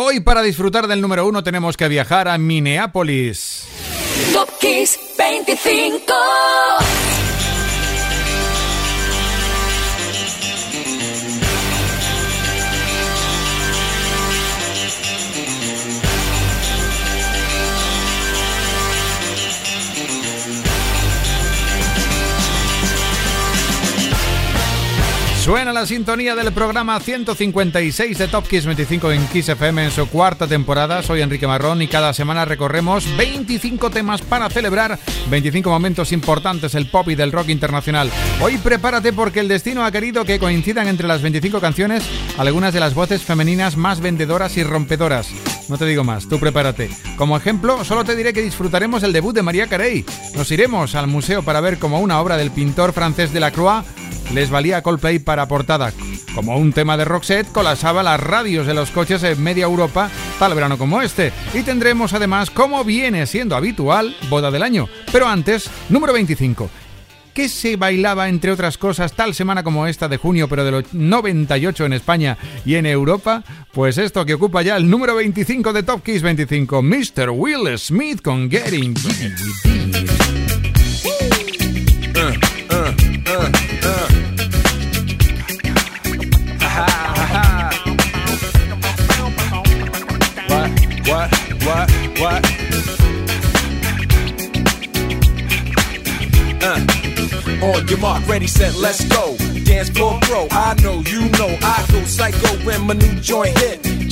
Hoy para disfrutar del número uno tenemos que viajar a Minneapolis. Top 25. Suena la sintonía del programa 156 de Top Kiss 25 en Kiss FM en su cuarta temporada. Soy Enrique Marrón y cada semana recorremos 25 temas para celebrar 25 momentos importantes del pop y del rock internacional. Hoy prepárate porque el destino ha querido que coincidan entre las 25 canciones algunas de las voces femeninas más vendedoras y rompedoras. No te digo más, tú prepárate. Como ejemplo, solo te diré que disfrutaremos el debut de María Carey. Nos iremos al museo para ver como una obra del pintor francés de la Croix les valía Coldplay para portada. Como un tema de Roxette colapsaba las radios de los coches en media Europa tal verano como este. Y tendremos además, como viene siendo habitual, boda del año. Pero antes, número 25. ¿Qué se bailaba, entre otras cosas, tal semana como esta de junio, pero de los 98 en España y en Europa? Pues esto que ocupa ya el número 25 de Top Kiss 25, Mr. Will Smith con Getting what? Uh. On your mark, ready, set, let's go. Dance floor bro, I know, you know, I go psycho when my new joint hit.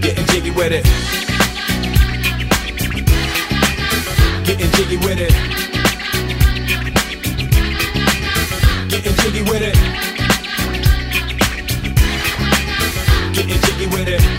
Getting jiggy with it. Getting jiggy with it. Getting jiggy with it. Getting jiggy with it.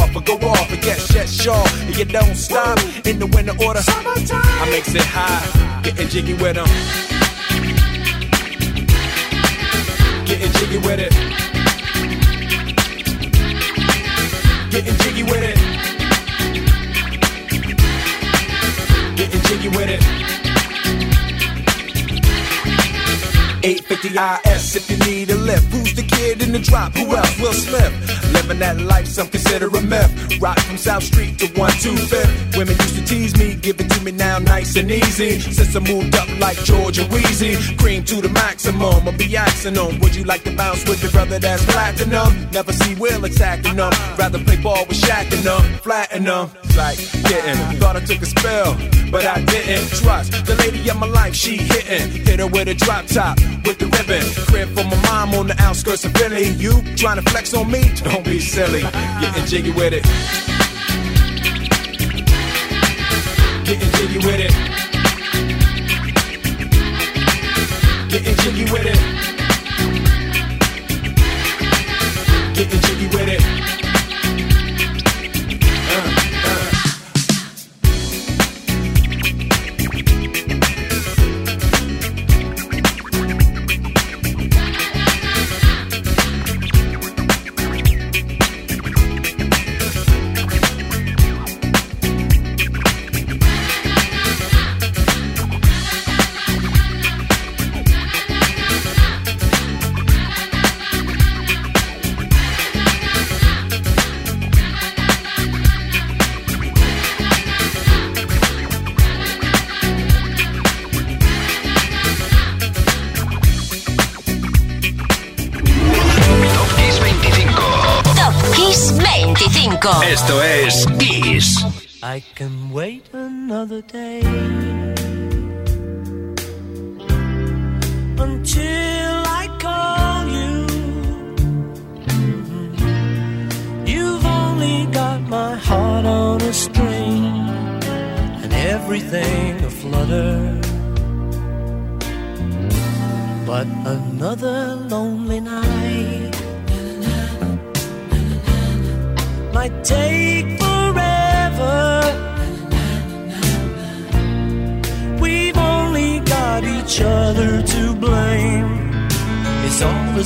off or go off and get shut sure. And you don't stop in the winter order. Summertime. I makes it high, getting jiggy with them. Getting jiggy with it. Getting jiggy with it. Getting jiggy with it. 850 IS if you need a lift. Who's the kid in the drop? Who else? Will Smith. Living that life, some consider a myth. Rock from South Street to 125th. Women used to tease me, give it to me now nice and easy. Since I moved up like Georgia Wheezy, cream to the maximum. I'll be asking them, would you like to bounce with your brother that's platinum? Never see Will attacking them. Rather play ball with Shaq and them, flatten them. Like getting, thought I took a spell, but I didn't. Trust the lady of my life, she hitting. Hit her with a drop top with the ribbon. Crib for my mom on the outskirts of Philly. You trying to flex on me? Don't be silly. Getting jiggy with it. Getting jiggy with it. Getting jiggy with it. Esto es Kiss. I can wait another day until I call you. You've only got my heart on a string and everything aflutter. But another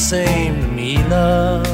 same to me, love.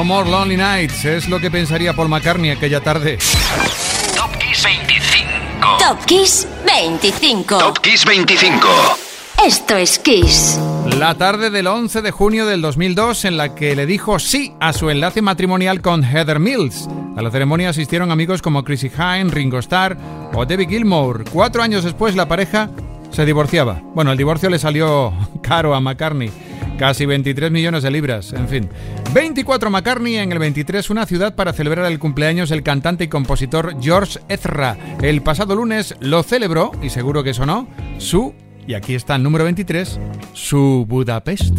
No More Lonely Nights es lo que pensaría Paul McCartney aquella tarde. Top Kiss 25. Top Kiss 25. Top Kiss 25. Esto es Kiss. La tarde del 11 de junio del 2002 en la que le dijo sí a su enlace matrimonial con Heather Mills. A la ceremonia asistieron amigos como Chrissy Hine, Ringo Starr o Debbie Gilmour. Cuatro años después la pareja se divorciaba. Bueno, el divorcio le salió caro a McCartney. Casi 23 millones de libras, en fin. 24 McCartney en el 23, una ciudad para celebrar el cumpleaños del cantante y compositor George Ezra. El pasado lunes lo celebró, y seguro que sonó, su Y aquí está el número 23, su Budapest.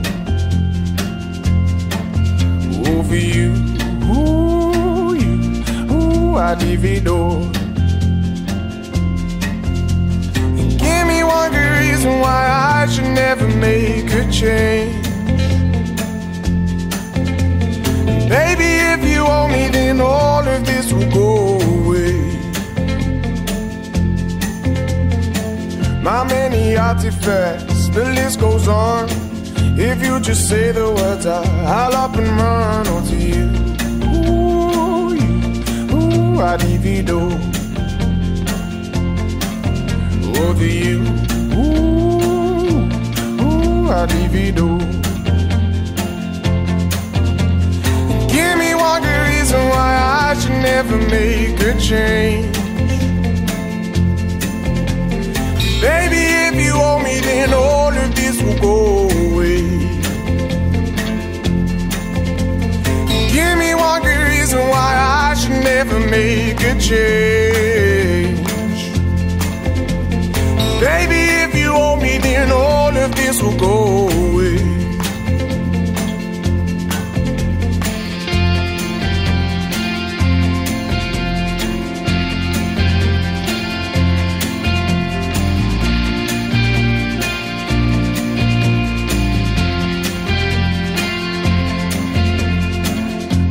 For you, ooh, you, ooh, it all. And give me one good reason why I should never make a change. Baby, if you owe me, then all of this will go away. My many artifacts, the list goes on. If you just say the words, I, I'll up and run onto you. Ooh, you, ooh, I divido. Over you, ooh, ooh, I divido. Give me one good reason why I should never make a change. Baby, if you owe me, then all of this will go away. Give me one good reason why I should never make a change. Baby, if you owe me, then all of this will go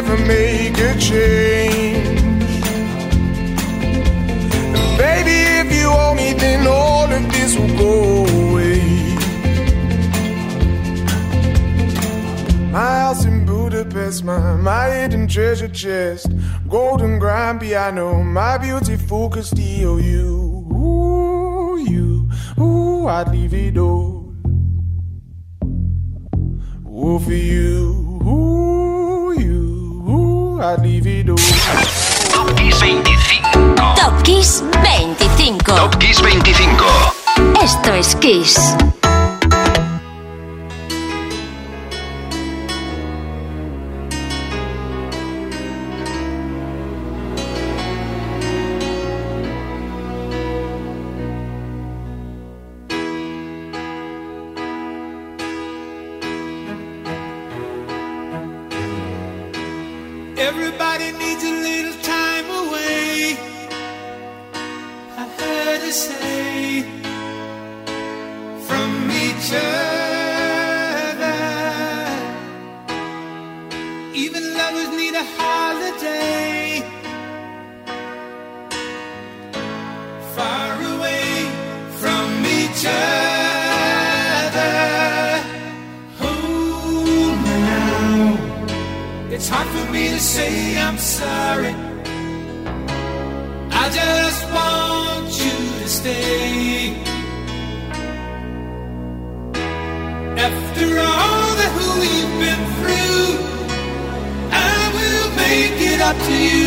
Never make a change. Baby, if you owe me, then all of this will go away. My house in Budapest, my, my hidden treasure chest. Golden grand piano, my beautiful Castillo. You, ooh, you, ooh, I'd leave it all. Ooh, for you, I'd leave it all. Top Kiss 25. Top Kiss 25. Top Kiss 25. Esto es Kiss. To say I'm sorry. I just want you to stay. After all that we've been through, I will make it up to you.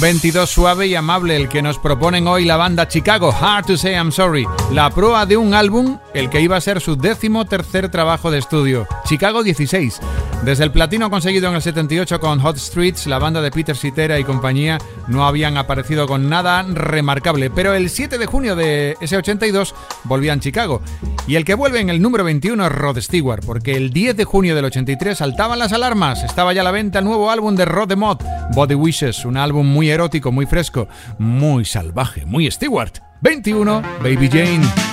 Un 22 suave y amable el que nos proponen hoy la banda Chicago, Hard to Say I'm Sorry, la proa de un álbum, el que iba a ser su décimo tercer trabajo de estudio, Chicago 16. Desde el platino conseguido en el 78 con Hot Streets, la banda de Peter Cetera y compañía no habían aparecido con nada remarcable, pero el 7 de junio de ese 82 volvían Chicago. Y el que vuelve en el número 21 es Rod Stewart, porque el 10 de junio del 83 saltaban las alarmas, estaba ya a la venta el nuevo álbum de Rod Mod, Body Wishes, un álbum muy erótico, muy fresco, muy salvaje, muy Stewart. 21, Baby Jane.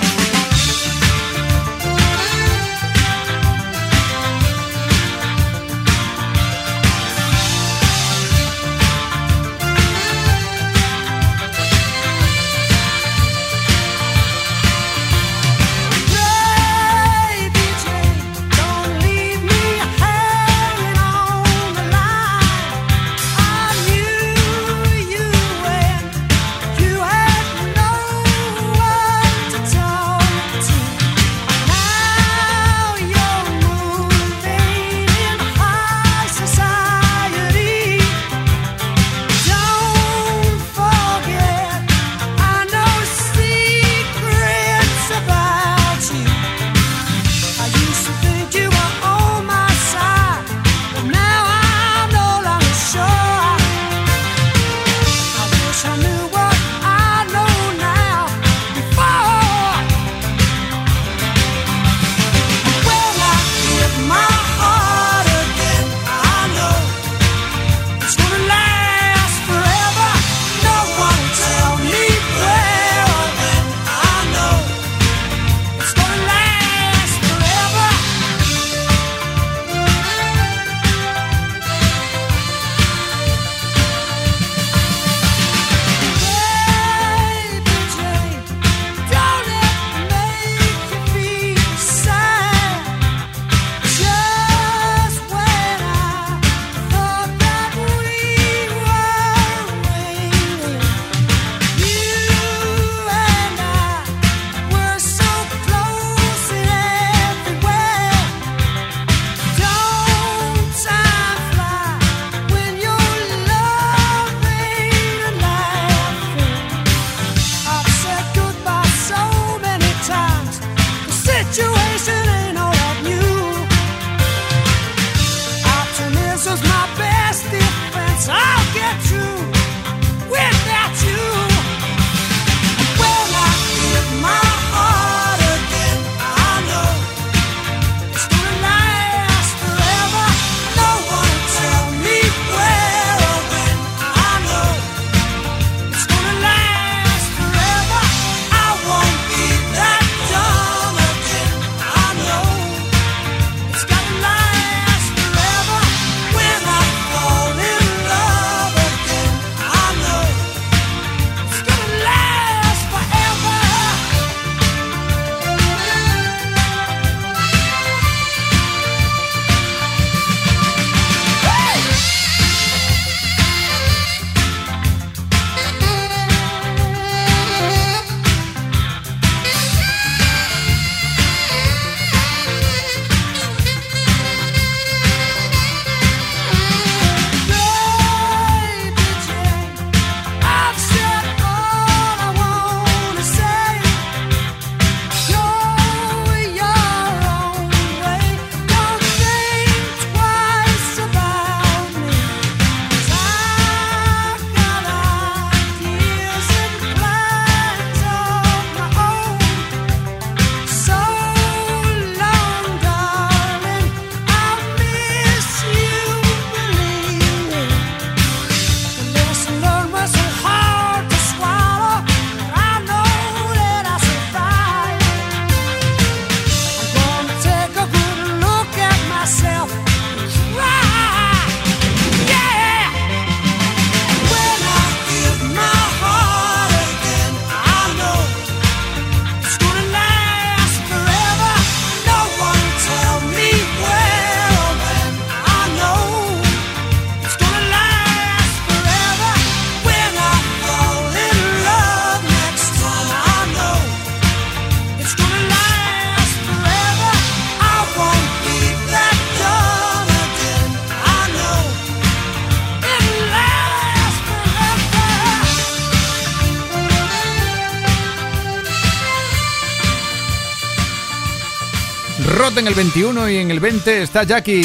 en el 21 y en el 20 está Jackie.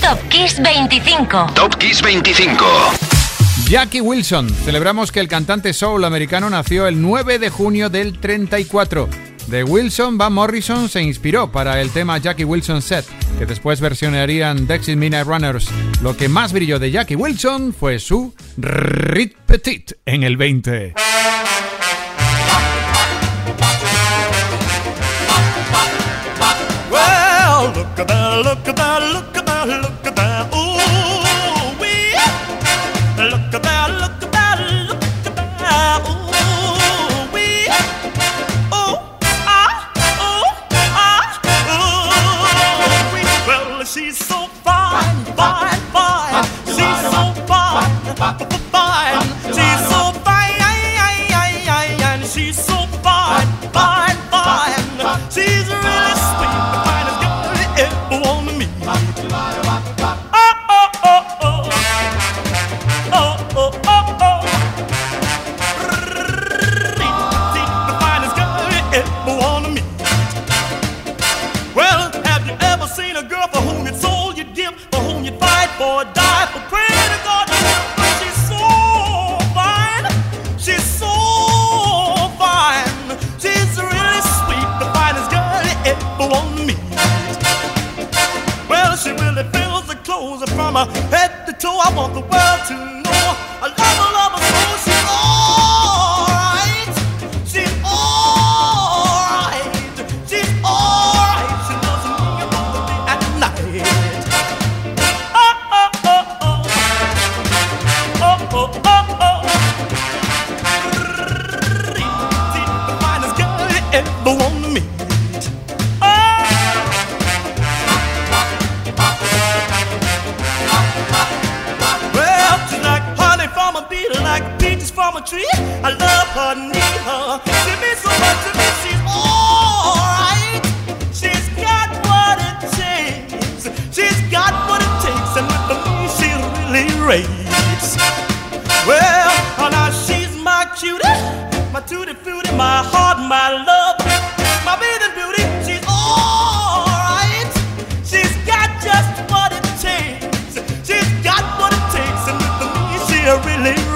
Top Kiss 25. Top Kiss 25. Jackie Wilson. Celebramos que el cantante soul americano nació el 9 de junio del 34. De Wilson, Van Morrison se inspiró para el tema Jackie Wilson Set, que después versionarían Dexys Midnight Runners. Lo que más brilló de Jackie Wilson fue su Rit Petit en el 20. look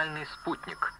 персональный спутник.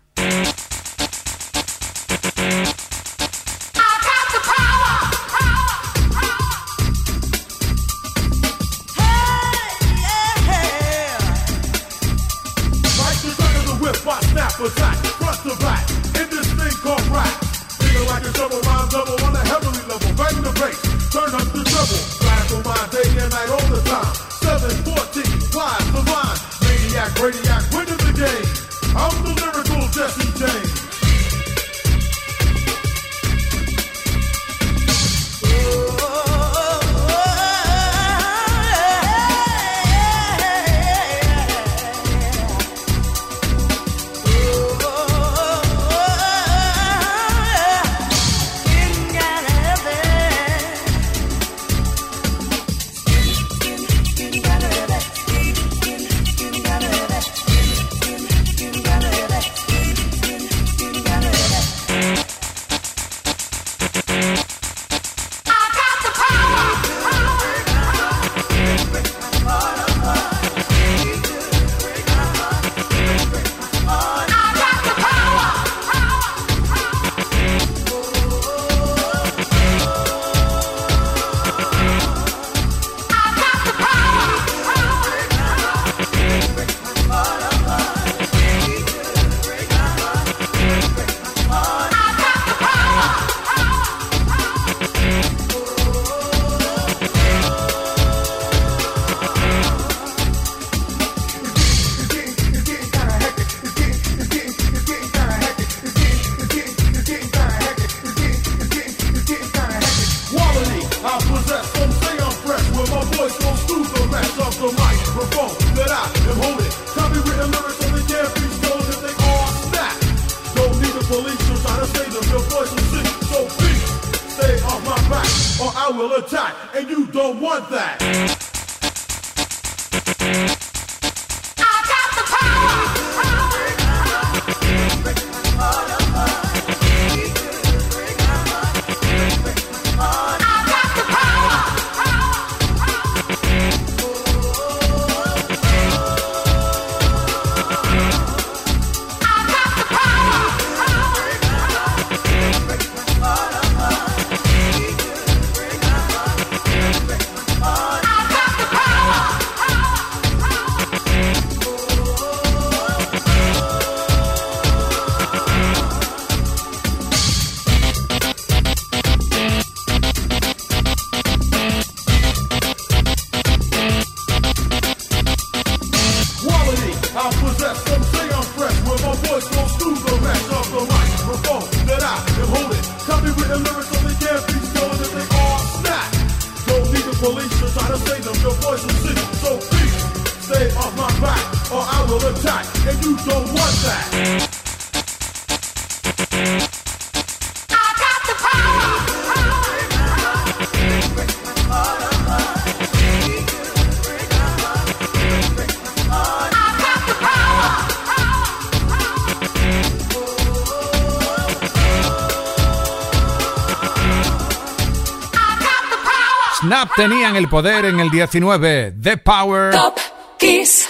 Tenían el poder en el 19. The Power. Top Kiss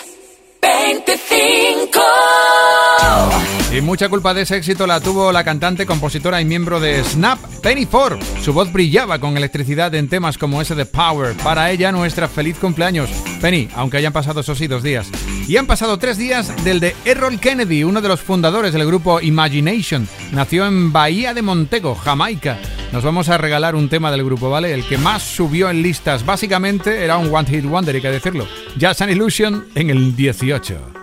25. Y mucha culpa de ese éxito la tuvo la cantante, compositora y miembro de Snap, Penny Ford. Su voz brillaba con electricidad en temas como ese de Power. Para ella, nuestra feliz cumpleaños. Penny, aunque hayan pasado esos sí dos días. Y han pasado tres días del de Errol Kennedy, uno de los fundadores del grupo Imagination. Nació en Bahía de Montego, Jamaica. Nos vamos a regalar un tema del grupo, ¿vale? El que más subió en listas. Básicamente era un One Hit Wonder, hay que decirlo. Jazz and Illusion en el 18.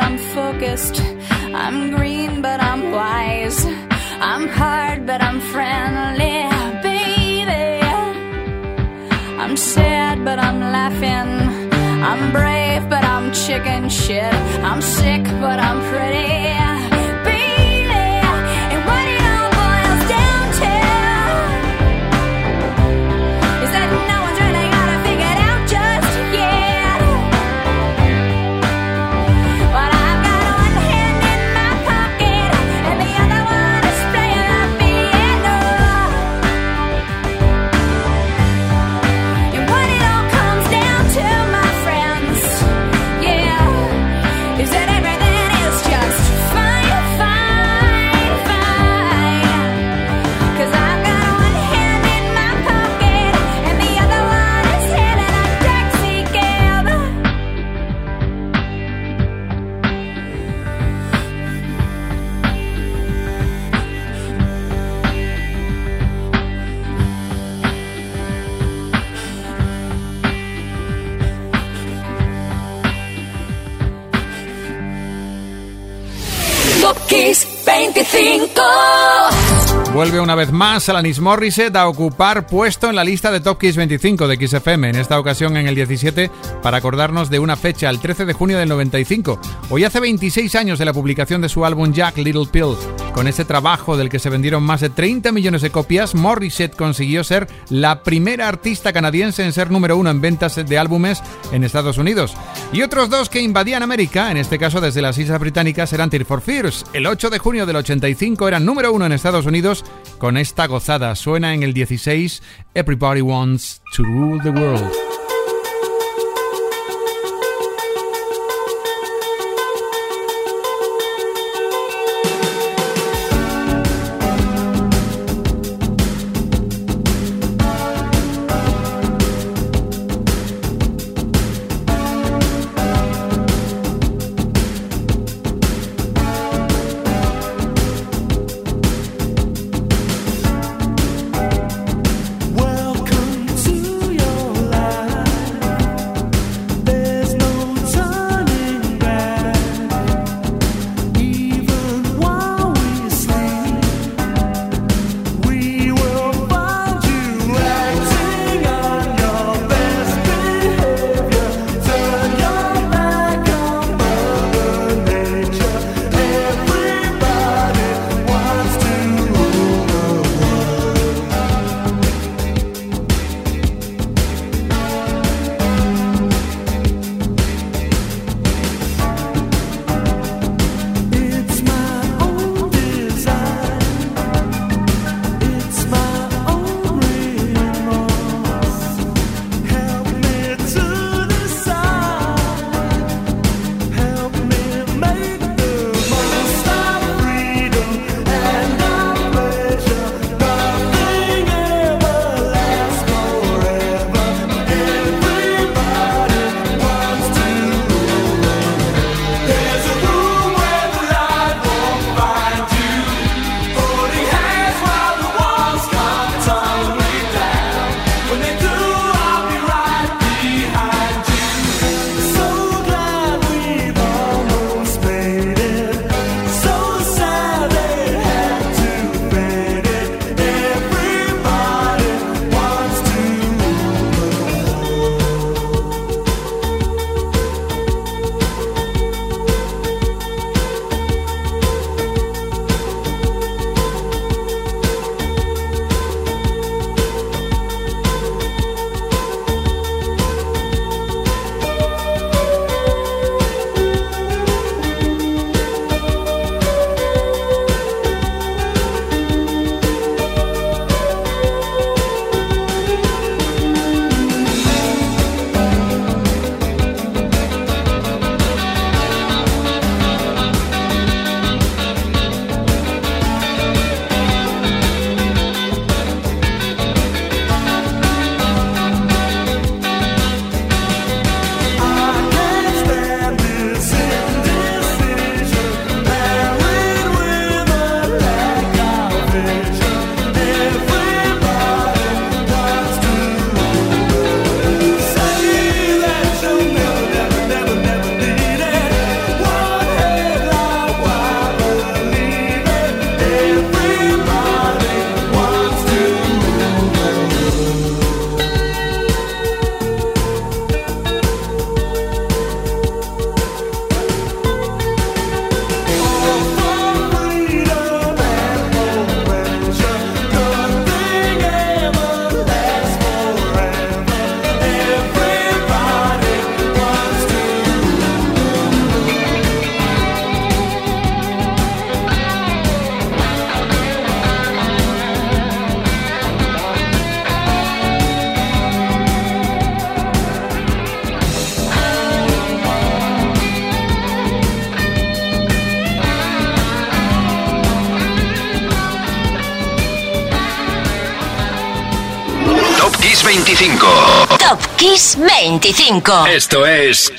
But I'm focused. I'm green, but I'm wise. I'm hard, but I'm friendly, baby. I'm sad, but I'm laughing. I'm brave, but I'm chicken shit. I'm sick, but I'm pretty. 25. Vuelve una vez más Alanis Morissette a ocupar puesto en la lista de Top Kiss 25 de Kiss FM, en esta ocasión en el 17, para acordarnos de una fecha, el 13 de junio del 95. Hoy hace 26 años de la publicación de su álbum Jack Little Pill. Con ese trabajo del que se vendieron más de 30 millones de copias, Morissette consiguió ser la primera artista canadiense en ser número uno en ventas de álbumes en Estados Unidos. Y otros dos que invadían América, en este caso desde las Islas Británicas, eran Tear for Fears. El 8 de junio del 85 eran número uno en Estados Unidos con esta gozada. Suena en el 16 Everybody Wants to Rule the World. 25. Esto es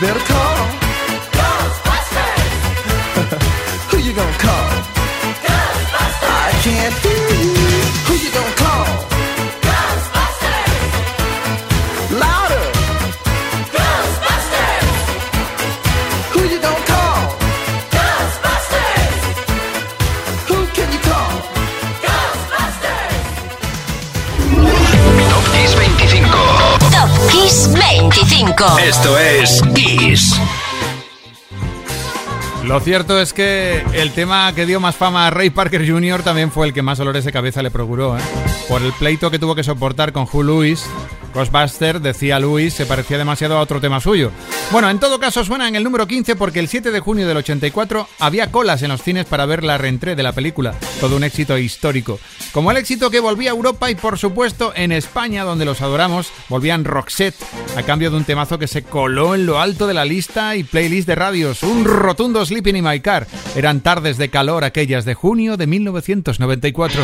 better call. Lo cierto es que el tema que dio más fama a Ray Parker Jr. también fue el que más dolores de cabeza le procuró, ¿eh? Por el pleito que tuvo que soportar con Hugh Lewis. Ghostbuster, decía Lewis, se parecía demasiado a otro tema suyo. Bueno, en todo caso suena en el número 15 porque el 7 de junio del 84 había colas en los cines para ver la reentré de la película. Todo un éxito histórico. Como el éxito que volvía a Europa y por supuesto en España, donde los adoramos, volvían Roxette, a cambio de un temazo que se coló en lo alto de la lista y playlist de radios, un rotundo Sleeping in My Car. Eran tardes de calor aquellas de junio de 1994.